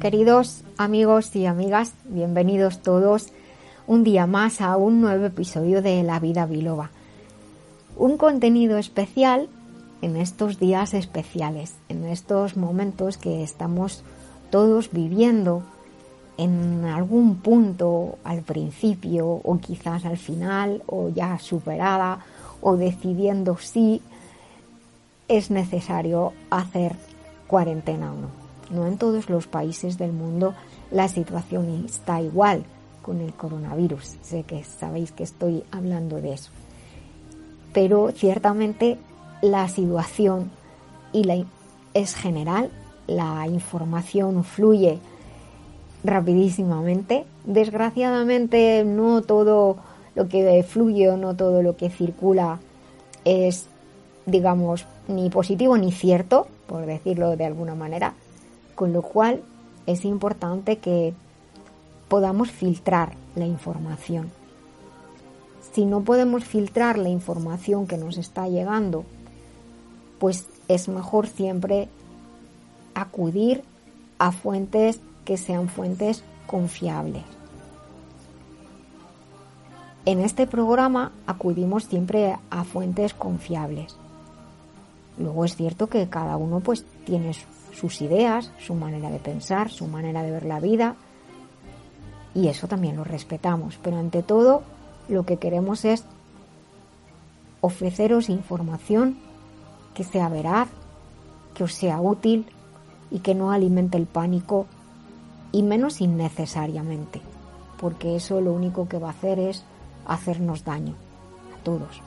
Queridos amigos y amigas, bienvenidos todos un día más a un nuevo episodio de La Vida Biloba. Un contenido especial en estos días especiales, en estos momentos que estamos todos viviendo en algún punto al principio o quizás al final o ya superada o decidiendo si es necesario hacer cuarentena o no. No en todos los países del mundo la situación está igual con el coronavirus. Sé que sabéis que estoy hablando de eso. Pero ciertamente la situación y la, es general, la información fluye rapidísimamente. Desgraciadamente no todo lo que fluye o no todo lo que circula es, digamos, ni positivo ni cierto, por decirlo de alguna manera. Con lo cual es importante que podamos filtrar la información. Si no podemos filtrar la información que nos está llegando, pues es mejor siempre acudir a fuentes que sean fuentes confiables. En este programa acudimos siempre a fuentes confiables. Luego es cierto que cada uno pues tiene sus ideas, su manera de pensar, su manera de ver la vida. Y eso también lo respetamos. Pero ante todo, lo que queremos es ofreceros información que sea veraz, que os sea útil y que no alimente el pánico y menos innecesariamente, porque eso lo único que va a hacer es hacernos daño a todos.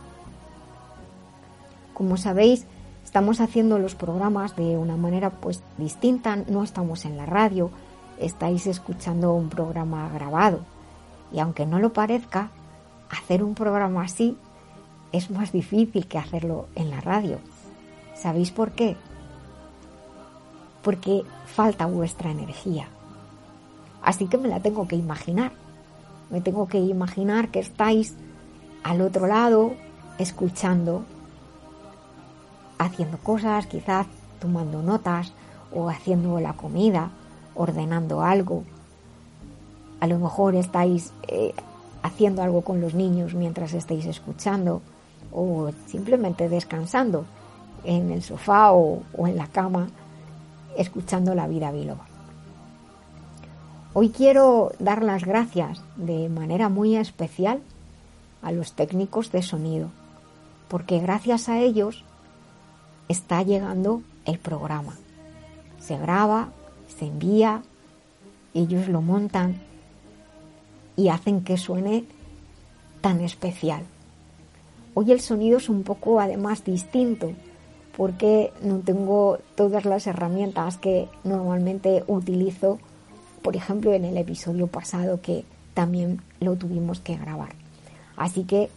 Como sabéis, Estamos haciendo los programas de una manera pues distinta, no estamos en la radio, estáis escuchando un programa grabado. Y aunque no lo parezca, hacer un programa así es más difícil que hacerlo en la radio. ¿Sabéis por qué? Porque falta vuestra energía. Así que me la tengo que imaginar. Me tengo que imaginar que estáis al otro lado escuchando haciendo cosas, quizás tomando notas o haciendo la comida, ordenando algo. A lo mejor estáis eh, haciendo algo con los niños mientras estáis escuchando o simplemente descansando en el sofá o, o en la cama escuchando la vida biloba. Hoy quiero dar las gracias de manera muy especial a los técnicos de sonido, porque gracias a ellos está llegando el programa. Se graba, se envía, ellos lo montan y hacen que suene tan especial. Hoy el sonido es un poco además distinto porque no tengo todas las herramientas que normalmente utilizo, por ejemplo en el episodio pasado que también lo tuvimos que grabar. Así que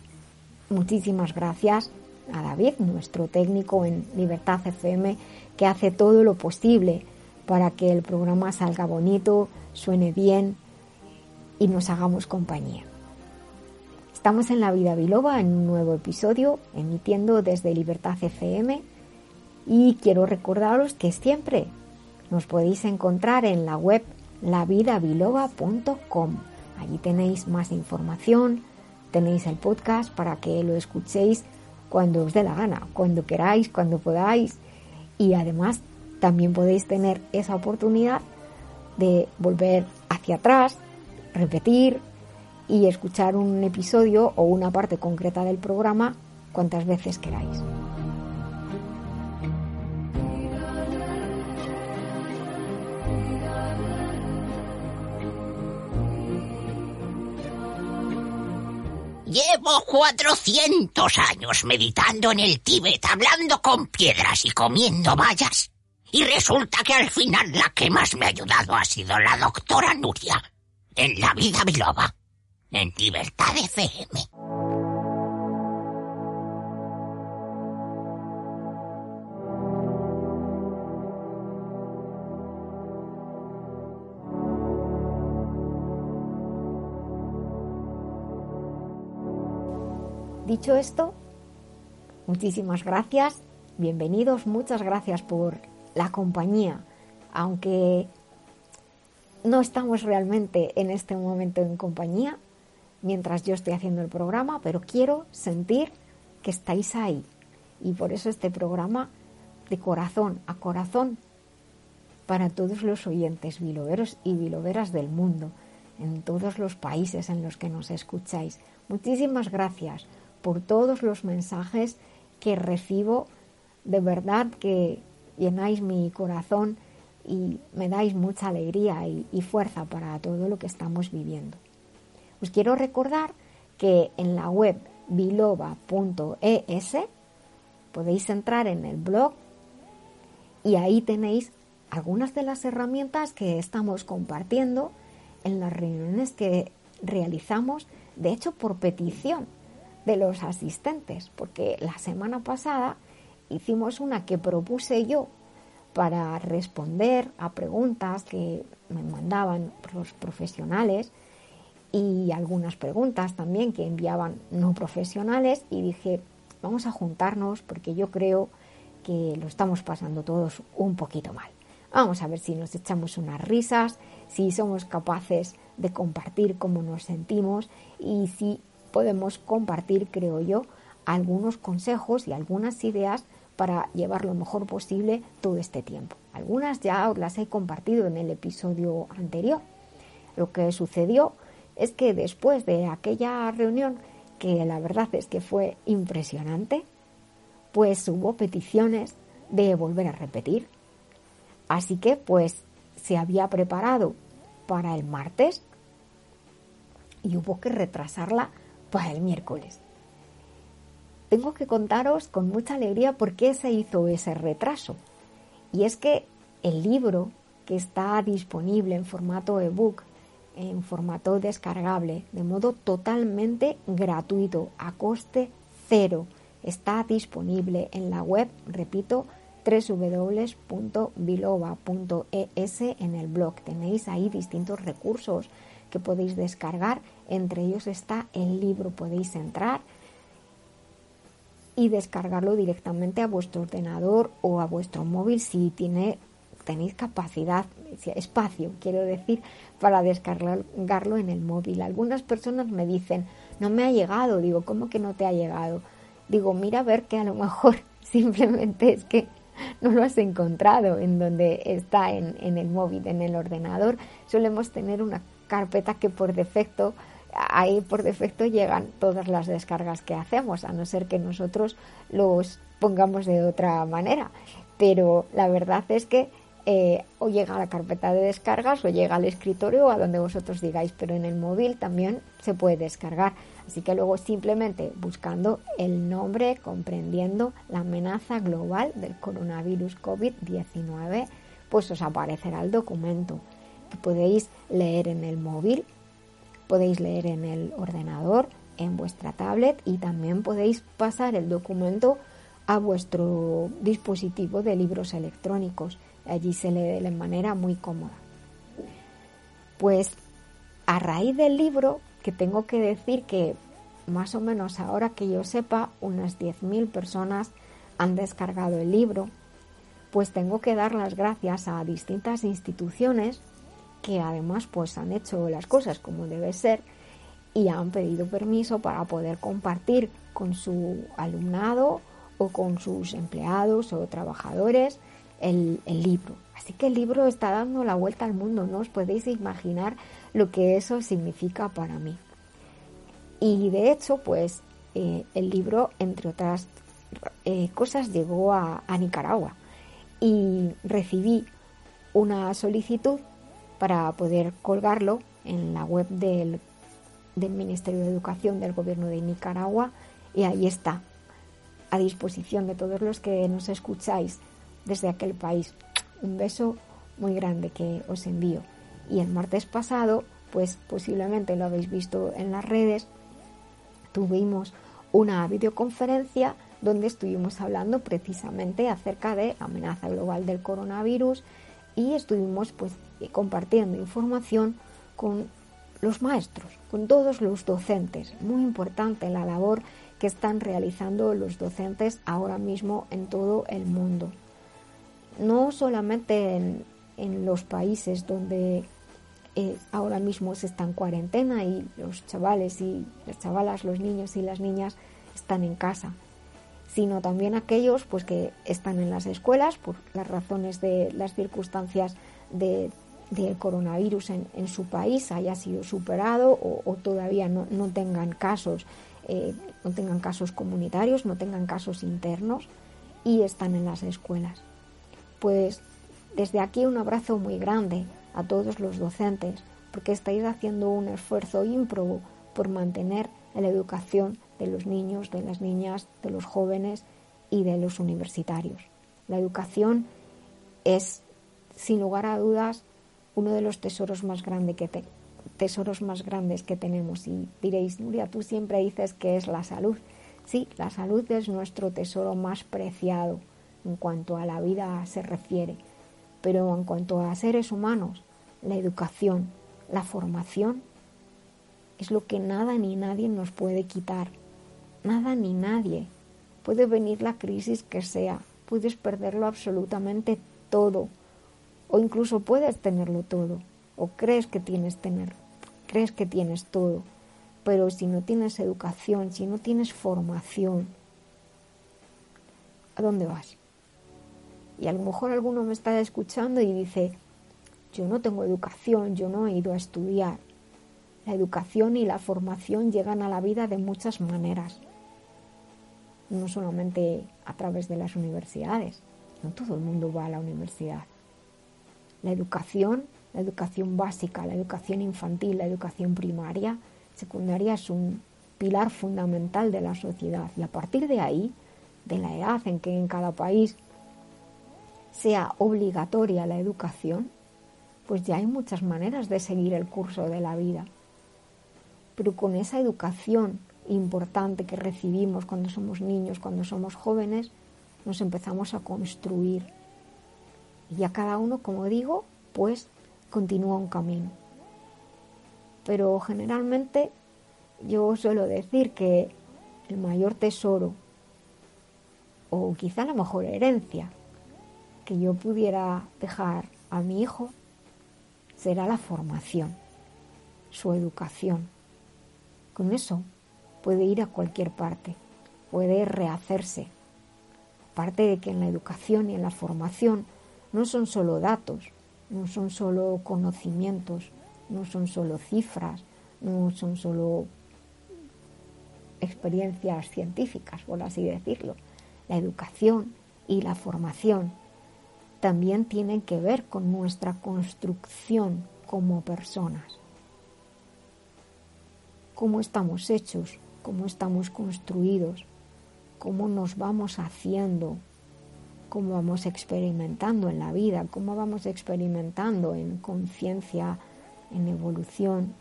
muchísimas gracias a David, nuestro técnico en Libertad FM, que hace todo lo posible para que el programa salga bonito, suene bien y nos hagamos compañía. Estamos en La Vida Biloba en un nuevo episodio, emitiendo desde Libertad FM y quiero recordaros que siempre nos podéis encontrar en la web lavidabiloba.com. Allí tenéis más información, tenéis el podcast para que lo escuchéis cuando os dé la gana, cuando queráis, cuando podáis. Y además también podéis tener esa oportunidad de volver hacia atrás, repetir y escuchar un episodio o una parte concreta del programa cuantas veces queráis. Llevo cuatrocientos años meditando en el Tíbet, hablando con piedras y comiendo vallas. Y resulta que al final la que más me ha ayudado ha sido la doctora Nuria, en la vida biloba, en Libertad FM. Dicho esto, muchísimas gracias, bienvenidos, muchas gracias por la compañía, aunque no estamos realmente en este momento en compañía mientras yo estoy haciendo el programa, pero quiero sentir que estáis ahí. Y por eso este programa de corazón a corazón para todos los oyentes biloveros y biloveras del mundo, en todos los países en los que nos escucháis. Muchísimas gracias por todos los mensajes que recibo. De verdad que llenáis mi corazón y me dais mucha alegría y, fuerza para todo lo que estamos viviendo. Os quiero recordar que en la web biloba.es podéis entrar en el blog y ahí tenéis algunas de las herramientas que estamos compartiendo en las reuniones que realizamos, de hecho por petición de los asistentes, porque la semana pasada hicimos una que propuse yo para responder a preguntas que me mandaban los profesionales y algunas preguntas también que enviaban no profesionales y dije, vamos a juntarnos porque yo creo que lo estamos pasando todos un poquito mal. Vamos a ver si nos echamos unas risas, si somos capaces de compartir cómo nos sentimos y si podemos compartir, creo yo, algunos consejos y algunas ideas para llevar lo mejor posible todo este tiempo. Algunas ya os las he compartido en el episodio anterior. Lo que sucedió es que después de aquella reunión, que la verdad es que fue impresionante, pues hubo peticiones de volver a repetir. Así que pues se había preparado para el martes y hubo que retrasarla para el miércoles. Tengo que contaros con mucha alegría por qué se hizo ese retraso. Y es que el libro que está disponible en formato ebook, en formato descargable, de modo totalmente gratuito, a coste cero, está disponible en la web, repito, www.biloba.es en el blog. Tenéis ahí distintos recursos que podéis descargar entre ellos está el libro. Podéis entrar y descargarlo directamente a vuestro ordenador o a vuestro móvil si tiene, tenéis capacidad, espacio, quiero decir, para descargarlo en el móvil. Algunas personas me dicen, no me ha llegado. Digo, ¿cómo que no te ha llegado? Digo, mira a ver que a lo mejor simplemente es que no lo has encontrado en donde está en, en el móvil, en el ordenador. Solemos tener una carpeta que por defecto ahí por defecto llegan todas las descargas que hacemos, a no ser que nosotros los pongamos de otra manera. Pero la verdad es que eh, o llega a la carpeta de descargas o llega al escritorio o a donde vosotros digáis, pero en el móvil también se puede descargar. Así que luego simplemente buscando el nombre, comprendiendo la amenaza global del coronavirus COVID-19, pues os aparecerá el documento que podéis leer en el móvil podéis leer en el ordenador, en vuestra tablet y también podéis pasar el documento a vuestro dispositivo de libros electrónicos. Allí se lee de manera muy cómoda. Pues a raíz del libro, que tengo que decir que más o menos ahora que yo sepa, unas 10.000 personas han descargado el libro, pues tengo que dar las gracias a distintas instituciones que además pues han hecho las cosas como debe ser y han pedido permiso para poder compartir con su alumnado o con sus empleados o trabajadores el, libro. Así que el libro está dando la vuelta al mundo, no os podéis imaginar lo que eso significa para mí. Y de hecho, pues eh, el libro, entre otras eh, cosas, llegó a Nicaragua y recibí una solicitud para poder colgarlo en la web del del Ministerio de Educación del Gobierno de Nicaragua y ahí está, a disposición de todos los que nos escucháis desde aquel país. Un beso muy grande que os envío. Y el martes pasado, pues posiblemente lo habéis visto en las redes, tuvimos una videoconferencia donde estuvimos hablando precisamente acerca de amenaza global del coronavirus y estuvimos pues compartiendo información con los maestros, con todos los docentes. Muy importante la labor que están realizando los docentes ahora mismo en todo el mundo. No solamente en, los países donde eh, ahora mismo se está en cuarentena y los chavales y las chavalas, los niños y las niñas están en casa, sino también aquellos pues que están en las escuelas por las razones de las circunstancias de, del coronavirus en, su país haya sido superado o, todavía no, tengan casos, eh, no tengan casos comunitarios, no tengan casos internos y están en las escuelas. Pues desde aquí un abrazo muy grande a todos los docentes, porque estáis haciendo un esfuerzo ímprobo por mantener la educación de los niños, de las niñas, de los jóvenes y de los universitarios. La educación es, sin lugar a dudas, uno de los tesoros más, que tesoros más grandes que tenemos. Y diréis, Nuria, tú siempre dices que es la salud. Sí, la salud es nuestro tesoro más preciado en cuanto a la vida se refiere pero en cuanto a seres humanos, la educación, la formación, es lo que nada ni nadie nos puede quitar. Nada ni nadie. Puede venir la crisis que sea, puedes perderlo absolutamente todo, o incluso puedes tenerlo todo, o crees que tienes tener, crees que tienes todo, pero si no tienes educación, si no tienes formación, ¿a dónde vas? Y a lo mejor alguno me está escuchando y dice, yo no tengo educación, yo no he ido a estudiar. La educación y la formación llegan a la vida de muchas maneras, no solamente a través de las universidades, no todo el mundo va a la universidad. La educación, la educación básica, la educación infantil, la educación primaria, secundaria es un pilar fundamental de la sociedad y a partir de ahí, de la edad en que en cada país sea obligatoria la educación, pues ya hay muchas maneras de seguir el curso de la vida. Pero con esa educación importante que recibimos cuando somos niños, cuando somos jóvenes, nos empezamos a construir. Y ya cada uno, como digo, pues continúa un camino. Pero generalmente yo suelo decir que el mayor tesoro, o quizá la mejor herencia que yo pudiera dejar a mi hijo será la formación, su educación. Con eso puede ir a cualquier parte, puede rehacerse. Aparte de que en la educación y en la formación no son solo datos, no son solo conocimientos, no son solo cifras, no son solo experiencias científicas, por así decirlo. La educación y la formación también tienen que ver con nuestra construcción como personas. Cómo estamos hechos, cómo estamos construidos, cómo nos vamos haciendo, cómo vamos experimentando en la vida, cómo vamos experimentando en conciencia, en evolución,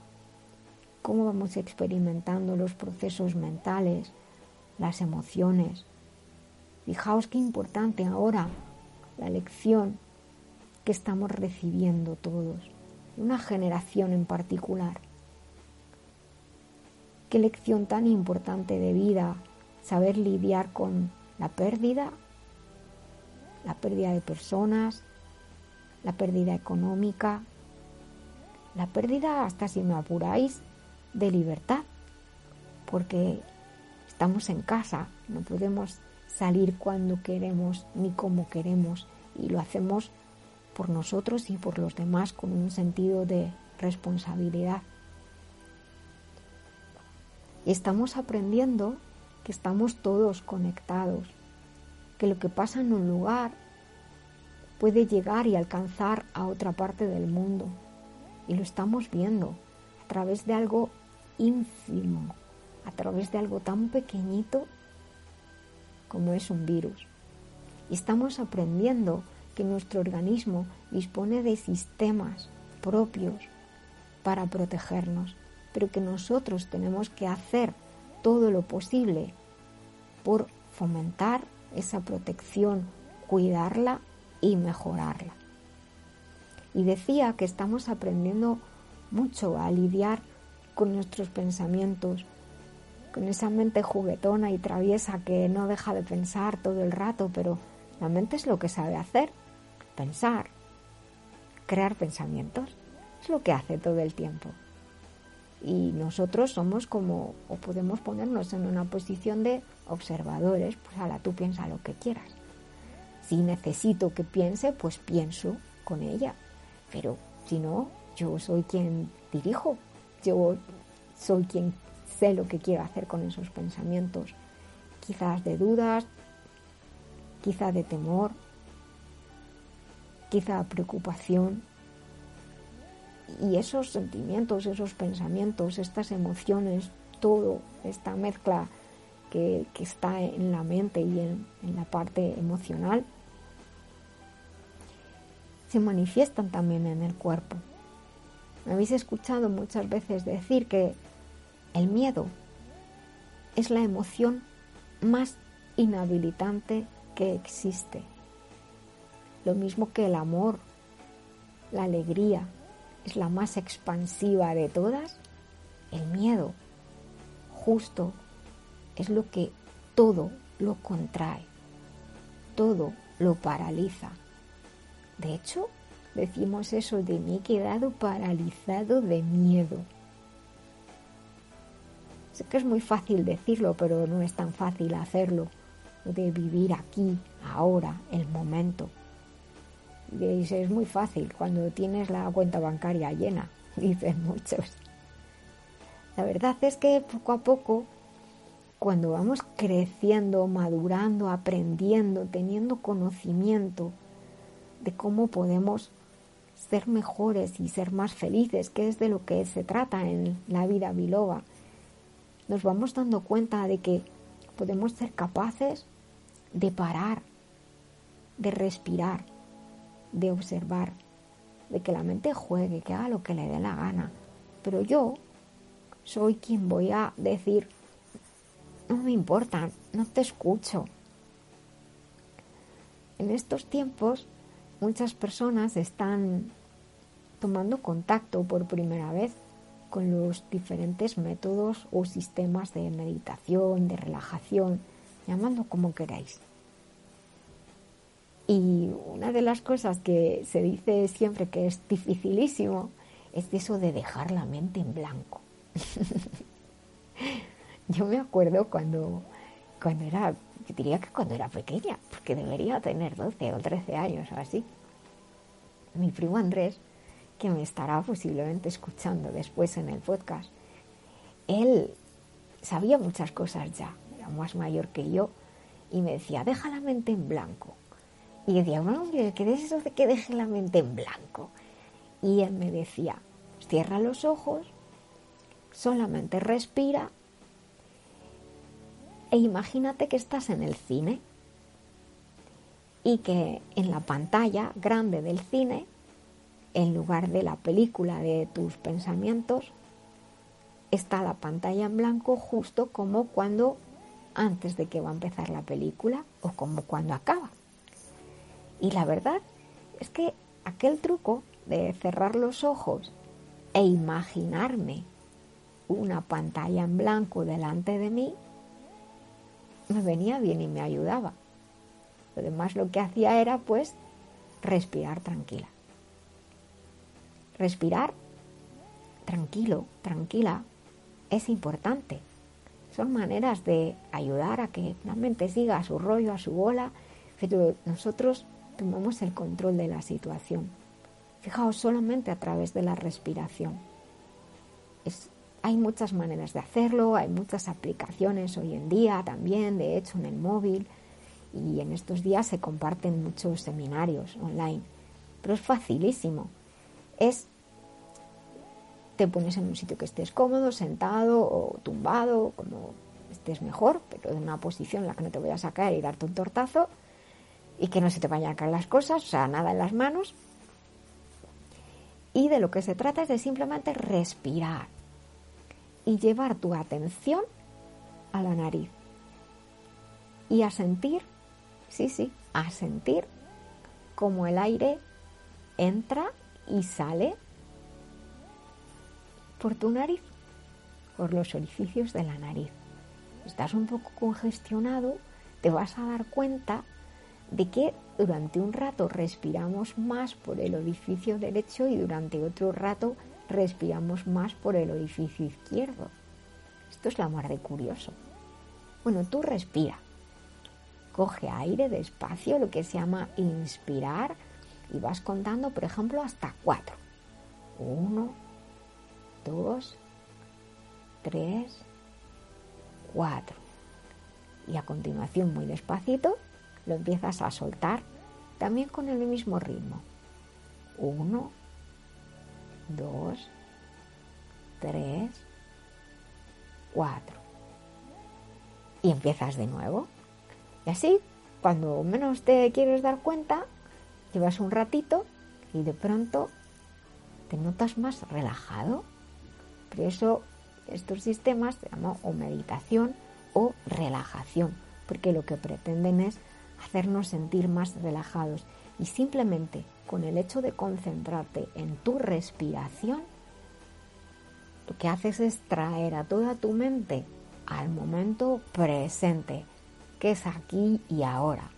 cómo vamos experimentando los procesos mentales, las emociones. Fijaos qué importante ahora la lección que estamos recibiendo todos, una generación en particular. Qué lección tan importante de vida saber lidiar con la pérdida, la pérdida de personas, la pérdida económica, la pérdida, hasta si me apuráis, de libertad, porque estamos en casa, no podemos salir cuando queremos ni como queremos y lo hacemos por nosotros y por los demás con un sentido de responsabilidad. Y estamos aprendiendo que estamos todos conectados, que lo que pasa en un lugar puede llegar y alcanzar a otra parte del mundo. Y lo estamos viendo a través de algo ínfimo a través de algo tan pequeñito como es un virus. Y estamos aprendiendo que nuestro organismo dispone de sistemas propios para protegernos, pero que nosotros tenemos que hacer todo lo posible por fomentar esa protección, cuidarla y mejorarla. Y decía que estamos aprendiendo mucho a lidiar con nuestros pensamientos, con esa mente juguetona y traviesa que no deja de pensar todo el rato, pero la mente es lo que sabe hacer, pensar, crear pensamientos, es lo que hace todo el tiempo. Y nosotros somos como, o podemos ponernos en una posición de observadores, pues la tú piensa lo que quieras. Si necesito que piense, pues pienso con ella. Pero si no, yo soy quien dirijo, yo soy quien sé lo que quiero hacer con esos pensamientos, quizás de dudas, quizás de temor, quizá preocupación. Y esos sentimientos, esos pensamientos, estas emociones, todo, esta mezcla que, está en la mente y en, en la parte emocional, se manifiestan también en el cuerpo. Me habéis escuchado muchas veces decir que el miedo es la emoción más inhabilitante que existe. Lo mismo que el amor, la alegría, es la más expansiva de todas, el miedo justo es lo que todo lo contrae, todo lo paraliza. De hecho, decimos eso de mí he quedado paralizado de miedo. Sé que es muy fácil decirlo, pero no es tan fácil hacerlo, de vivir aquí, ahora, el momento. Es muy fácil cuando tienes la cuenta bancaria llena, dicen muchos. La verdad es que poco a poco, cuando vamos creciendo, madurando, aprendiendo, teniendo conocimiento de cómo podemos ser mejores y ser más felices, que es de lo que se trata en la vida biloba, nos vamos dando cuenta de que podemos ser capaces de parar, de respirar, de observar, de que la mente juegue, que haga lo que le dé la gana. Pero yo soy quien voy a decir, no me importa, no te escucho. En estos tiempos muchas personas están tomando contacto por primera vez con los diferentes métodos o sistemas de meditación, de relajación, llamando como queráis. Y una de las cosas que se dice siempre que es dificilísimo es eso de dejar la mente en blanco. Yo me acuerdo cuando, cuando era, diría que cuando era pequeña, porque debería tener 12 o 13 años o así. Mi primo Andrés que me estará posiblemente escuchando después en el podcast, él sabía muchas cosas ya, era más mayor que yo, y me decía, deja la mente en blanco. Y decía, bueno, ¿qué es eso de que deje la mente en blanco? Y él me decía, cierra los ojos, solamente respira e imagínate que estás en el cine y que en la pantalla grande del cine en lugar de la película de tus pensamientos, está la pantalla en blanco justo como cuando antes de que va a empezar la película o como cuando acaba. Y la verdad es que aquel truco de cerrar los ojos e imaginarme una pantalla en blanco delante de mí, me venía bien y me ayudaba. Lo demás lo que hacía era pues respirar tranquila. Respirar tranquilo, tranquila, es importante. Son maneras de ayudar a que la mente siga a su rollo, a su bola, pero nosotros tomamos el control de la situación. Fijaos solamente a través de la respiración. hay muchas maneras de hacerlo, hay muchas aplicaciones hoy en día también, de hecho en el móvil, y en estos días se comparten muchos seminarios online, pero es facilísimo. Te pones en un sitio que estés cómodo, sentado o tumbado, como estés mejor, pero en una posición en la que no te vayas a caer y darte un tortazo y que no se te vayan a caer las cosas, o sea, nada en las manos. Y de lo que se trata es de simplemente respirar y llevar tu atención a la nariz y a sentir, sí, sí, a sentir como el aire entra y sale por tu nariz, por los orificios de la nariz. Estás un poco congestionado, te vas a dar cuenta de que durante un rato respiramos más por el orificio derecho y durante otro rato respiramos más por el orificio izquierdo. Esto es la mar de curioso. Bueno, tú respira. Coge aire despacio, lo que se llama inspirar, y vas contando, por ejemplo, hasta cuatro. Uno, dos, tres, cuatro. Y a continuación, muy despacito, lo empiezas a soltar también con el mismo ritmo. Uno, dos, tres, cuatro. Y empiezas de nuevo. Y así, cuando menos te quieres dar cuenta, llevas un ratito y de pronto te notas más relajado. Por eso estos sistemas se llaman o meditación o relajación, porque lo que pretenden es hacernos sentir más relajados y simplemente con el hecho de concentrarte en tu respiración, lo que haces es traer a toda tu mente al momento presente, que es aquí y ahora.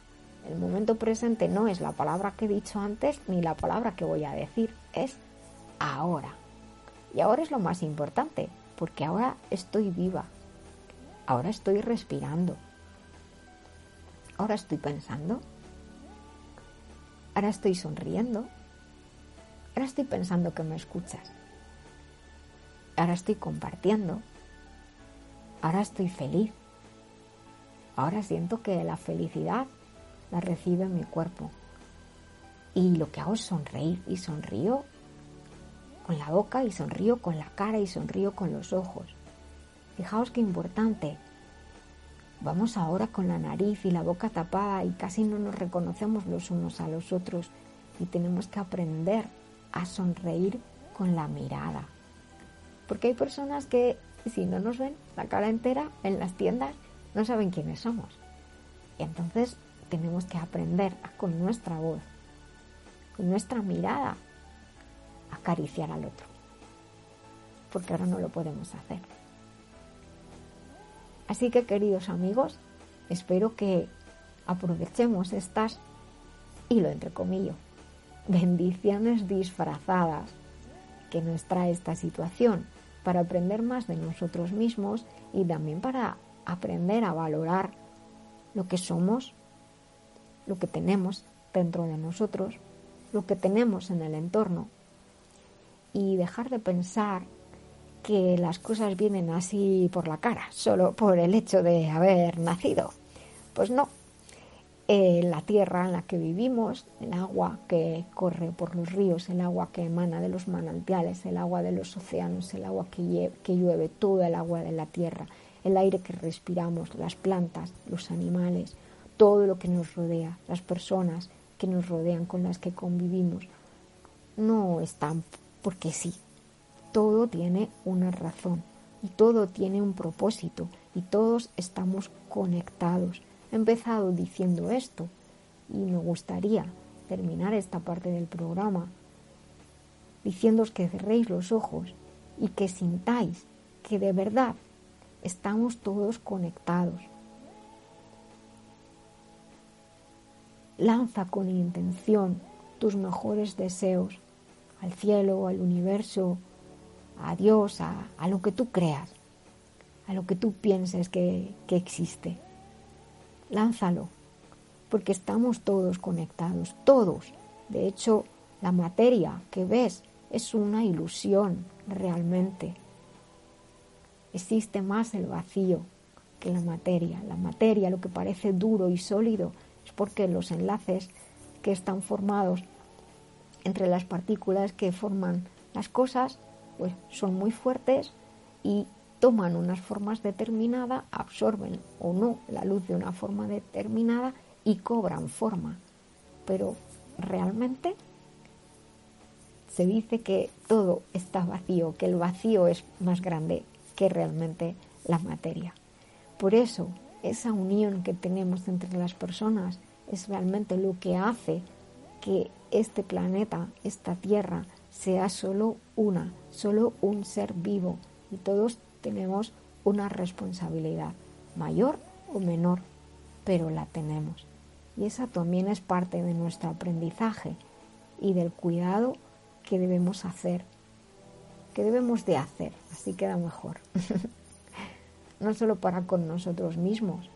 El momento presente no es la palabra que he dicho antes ni la palabra que voy a decir, es ahora. Y ahora es lo más importante, porque ahora estoy viva, ahora estoy respirando, ahora estoy pensando, ahora estoy sonriendo, ahora estoy pensando que me escuchas, ahora estoy compartiendo, ahora estoy feliz, ahora siento que la felicidad la recibe mi cuerpo. Y lo que hago es sonreír y sonrío con la boca y sonrío con la cara y sonrío con los ojos. Fijaos qué importante. Vamos ahora con la nariz y la boca tapada y casi no nos reconocemos los unos a los otros y tenemos que aprender a sonreír con la mirada. Porque hay personas que si no nos ven la cara entera en las tiendas no saben quiénes somos. Y entonces tenemos que aprender con nuestra voz, con nuestra mirada, acariciar al otro. Porque ahora no lo podemos hacer. Así que queridos amigos, espero que aprovechemos estas, y lo entrecomillo, bendiciones disfrazadas que nos trae esta situación para aprender más de nosotros mismos y también para aprender a valorar lo que somos, lo que tenemos dentro de nosotros, lo que tenemos en el entorno. Y dejar de pensar que las cosas vienen así por la cara, solo por el hecho de haber nacido. Pues no. La tierra en la que vivimos, el agua que corre por los ríos, el agua que emana de los manantiales, el agua de los océanos, el agua que, que llueve, todo el agua de la tierra, el aire que respiramos, las plantas, los animales, todo lo que nos rodea, las personas que nos rodean, con las que convivimos, no están porque sí. Todo tiene una razón y todo tiene un propósito y todos estamos conectados. He empezado diciendo esto y me gustaría terminar esta parte del programa diciéndoos que cerréis los ojos y que sintáis que de verdad estamos todos conectados. Lanza con intención tus mejores deseos al cielo, al universo, a Dios, a, lo que tú creas, a lo que tú pienses que, que existe. Lánzalo, porque estamos todos conectados, todos. De hecho, la materia que ves es una ilusión realmente. Existe más el vacío que la materia. La materia, lo que parece duro y sólido, es porque los enlaces que están formados entre las partículas que forman las cosas pues son muy fuertes y toman unas formas determinadas, absorben o no la luz de una forma determinada y cobran forma. Pero realmente se dice que todo está vacío, que el vacío es más grande que realmente la materia. Por eso, esa unión que tenemos entre las personas es realmente lo que hace que este planeta, esta Tierra, sea solo una, solo un ser vivo y todos tenemos una responsabilidad, mayor o menor, pero la tenemos. Y esa también es parte de nuestro aprendizaje y del cuidado que debemos hacer, que debemos de hacer, así queda mejor. no solo para con nosotros mismos,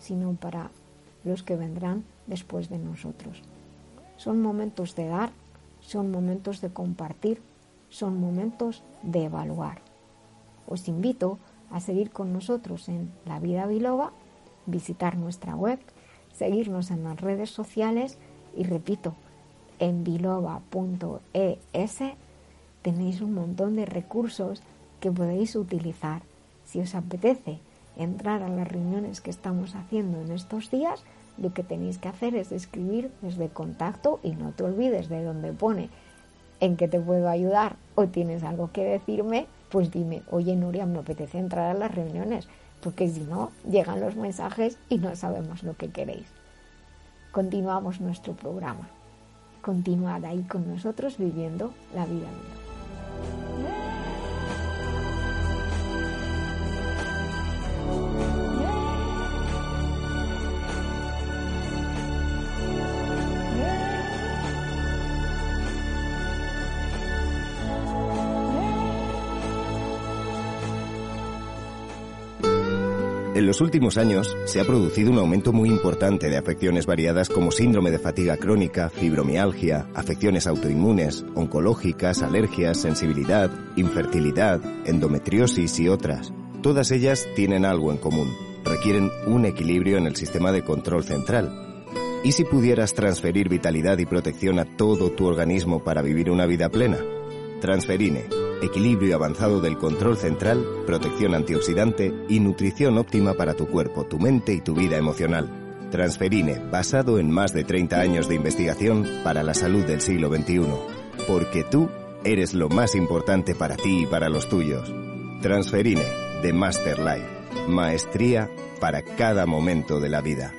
sino para los que vendrán después de nosotros. Son momentos de dar, son momentos de compartir, son momentos de evaluar os invito a seguir con nosotros en La Vida Biloba, visitar nuestra web, seguirnos en las redes sociales y repito, en biloba.es tenéis un montón de recursos que podéis utilizar. Si os apetece entrar a las reuniones que estamos haciendo en estos días, lo que tenéis que hacer es escribir desde contacto y no te olvides de donde pone en que te puedo ayudar o tienes algo que decirme, pues dime, oye Nuria, me apetece entrar a las reuniones, porque si no, llegan los mensajes y no sabemos lo que queréis. Continuamos nuestro programa. Continuad ahí con nosotros viviendo la vida En los últimos años se ha producido un aumento muy importante de afecciones variadas como síndrome de fatiga crónica, fibromialgia, afecciones autoinmunes, oncológicas, alergias, sensibilidad, infertilidad, endometriosis y otras. Todas ellas tienen algo en común. Requieren un equilibrio en el sistema de control central. ¿Y si pudieras transferir vitalidad y protección a todo tu organismo para vivir una vida plena? Transferine equilibrio avanzado del control central, protección antioxidante y nutrición óptima para tu cuerpo, tu mente y tu vida emocional. Transferine, basado en más de 30 años de investigación para la salud del siglo XXI. Porque tú eres lo más importante para ti y para los tuyos. Transferine, de Master Life. Maestría para cada momento de la vida.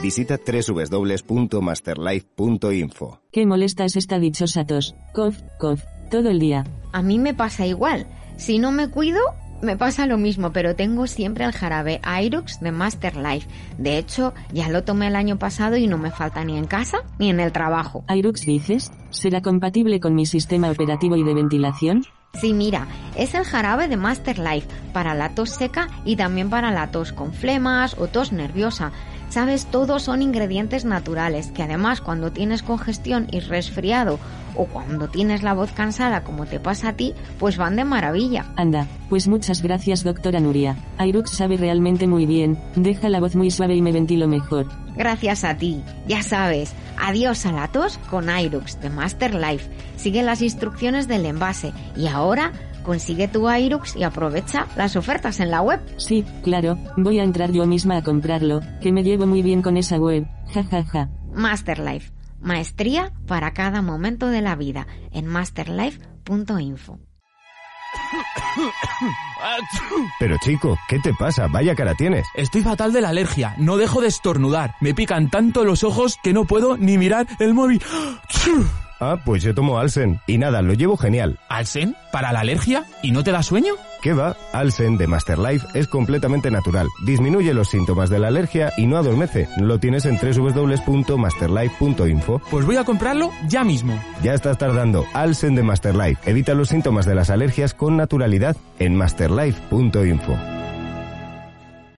Visita www.masterlife.info. Qué molesta es esta dichosa tos. Cof, cof todo el día. A mí me pasa igual. Si no me cuido, me pasa lo mismo, pero tengo siempre el jarabe Irux de Master Life. De hecho, ya lo tomé el año pasado y no me falta ni en casa ni en el trabajo. ¿Irux dices? ¿Será compatible con mi sistema operativo y de ventilación? Sí, mira, es el jarabe de Master Life para la tos seca y también para la tos con flemas o tos nerviosa. Sabes, todos son ingredientes naturales que además cuando tienes congestión y resfriado o cuando tienes la voz cansada como te pasa a ti, pues van de maravilla. Anda, pues muchas gracias doctora Nuria. Airux sabe realmente muy bien, deja la voz muy suave y me ventilo mejor. Gracias a ti. Ya sabes, adiós a la tos con Airux de Master Life. Sigue las instrucciones del envase y ahora consigue tu Airux y aprovecha las ofertas en la web. Sí, claro, voy a entrar yo misma a comprarlo, que me llevo muy bien con esa web. Ja ja ja. Master Life, maestría para cada momento de la vida en masterlife.info. Pero chico, ¿qué te pasa? Vaya cara tienes. Estoy fatal de la alergia, no dejo de estornudar. Me pican tanto los ojos que no puedo ni mirar el móvil. Ah, pues yo tomo Alsen. Y nada, lo llevo genial. ¿Alsen? ¿Para la alergia? ¿Y no te da sueño? ¿Qué va? Alsen de Masterlife es completamente natural. Disminuye los síntomas de la alergia y no adormece. Lo tienes en www.masterlife.info. Pues voy a comprarlo ya mismo. Ya estás tardando. Alsen de Masterlife. Evita los síntomas de las alergias con naturalidad en masterlife.info.